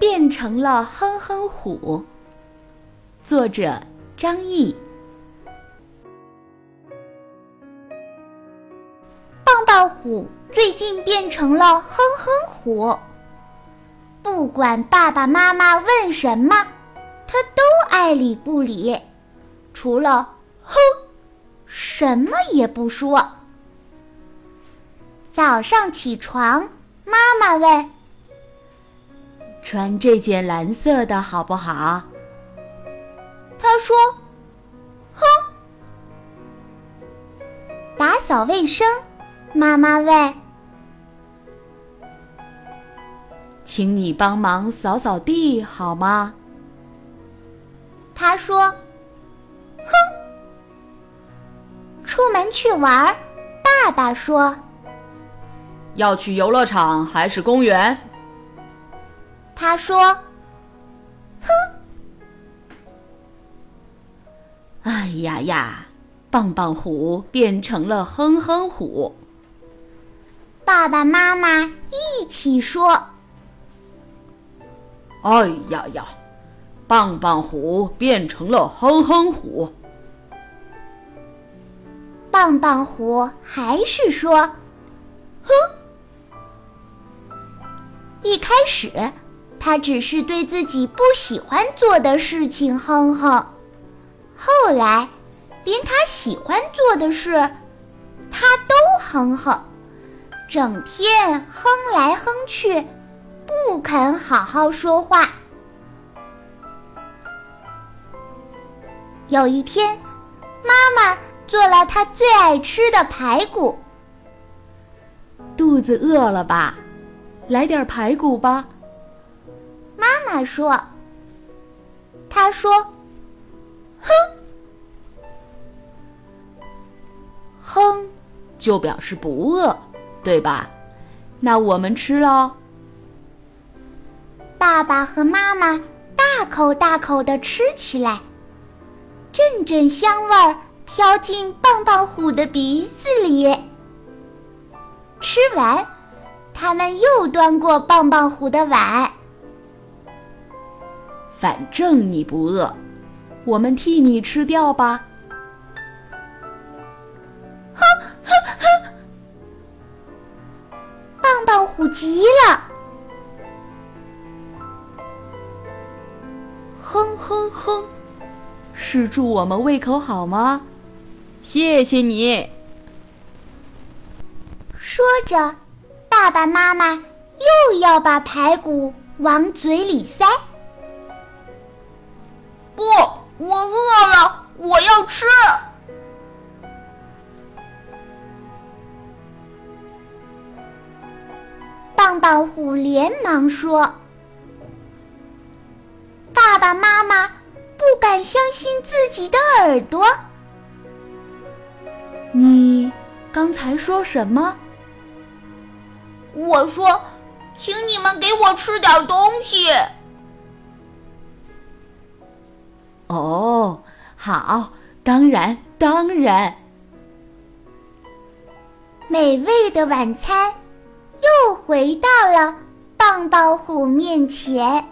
变成了哼哼虎。作者张毅。棒棒虎最近变成了哼哼虎，不管爸爸妈妈问什么，他都爱理不理，除了哼，什么也不说。早上起床，妈妈问：“穿这件蓝色的好不好？”他说：“哼。”打扫卫生，妈妈问：“请你帮忙扫扫地好吗？”他说：“哼。”出门去玩，爸爸说。要去游乐场还是公园？他说：“哼。”哎呀呀，棒棒虎变成了哼哼虎。爸爸妈妈一起说：“哎呀呀，棒棒虎变成了哼哼虎。”棒棒虎还是说：“哼。”一开始，他只是对自己不喜欢做的事情哼哼，后来，连他喜欢做的事，他都哼哼，整天哼来哼去，不肯好好说话。有一天，妈妈做了他最爱吃的排骨，肚子饿了吧？来点排骨吧，妈妈说。他说：“哼，哼，就表示不饿，对吧？那我们吃喽。”爸爸和妈妈大口大口的吃起来，阵阵香味儿飘进棒棒虎的鼻子里。吃完。他们又端过棒棒虎的碗。反正你不饿，我们替你吃掉吧。哼哼哼！棒棒虎急了。哼哼哼，是祝我们胃口好吗？谢谢你。说着。爸爸妈妈又要把排骨往嘴里塞。不，我饿了，我要吃。棒棒虎连忙说：“爸爸妈妈不敢相信自己的耳朵。你刚才说什么？”我说：“请你们给我吃点东西。”哦，好，当然，当然。美味的晚餐又回到了棒棒虎面前。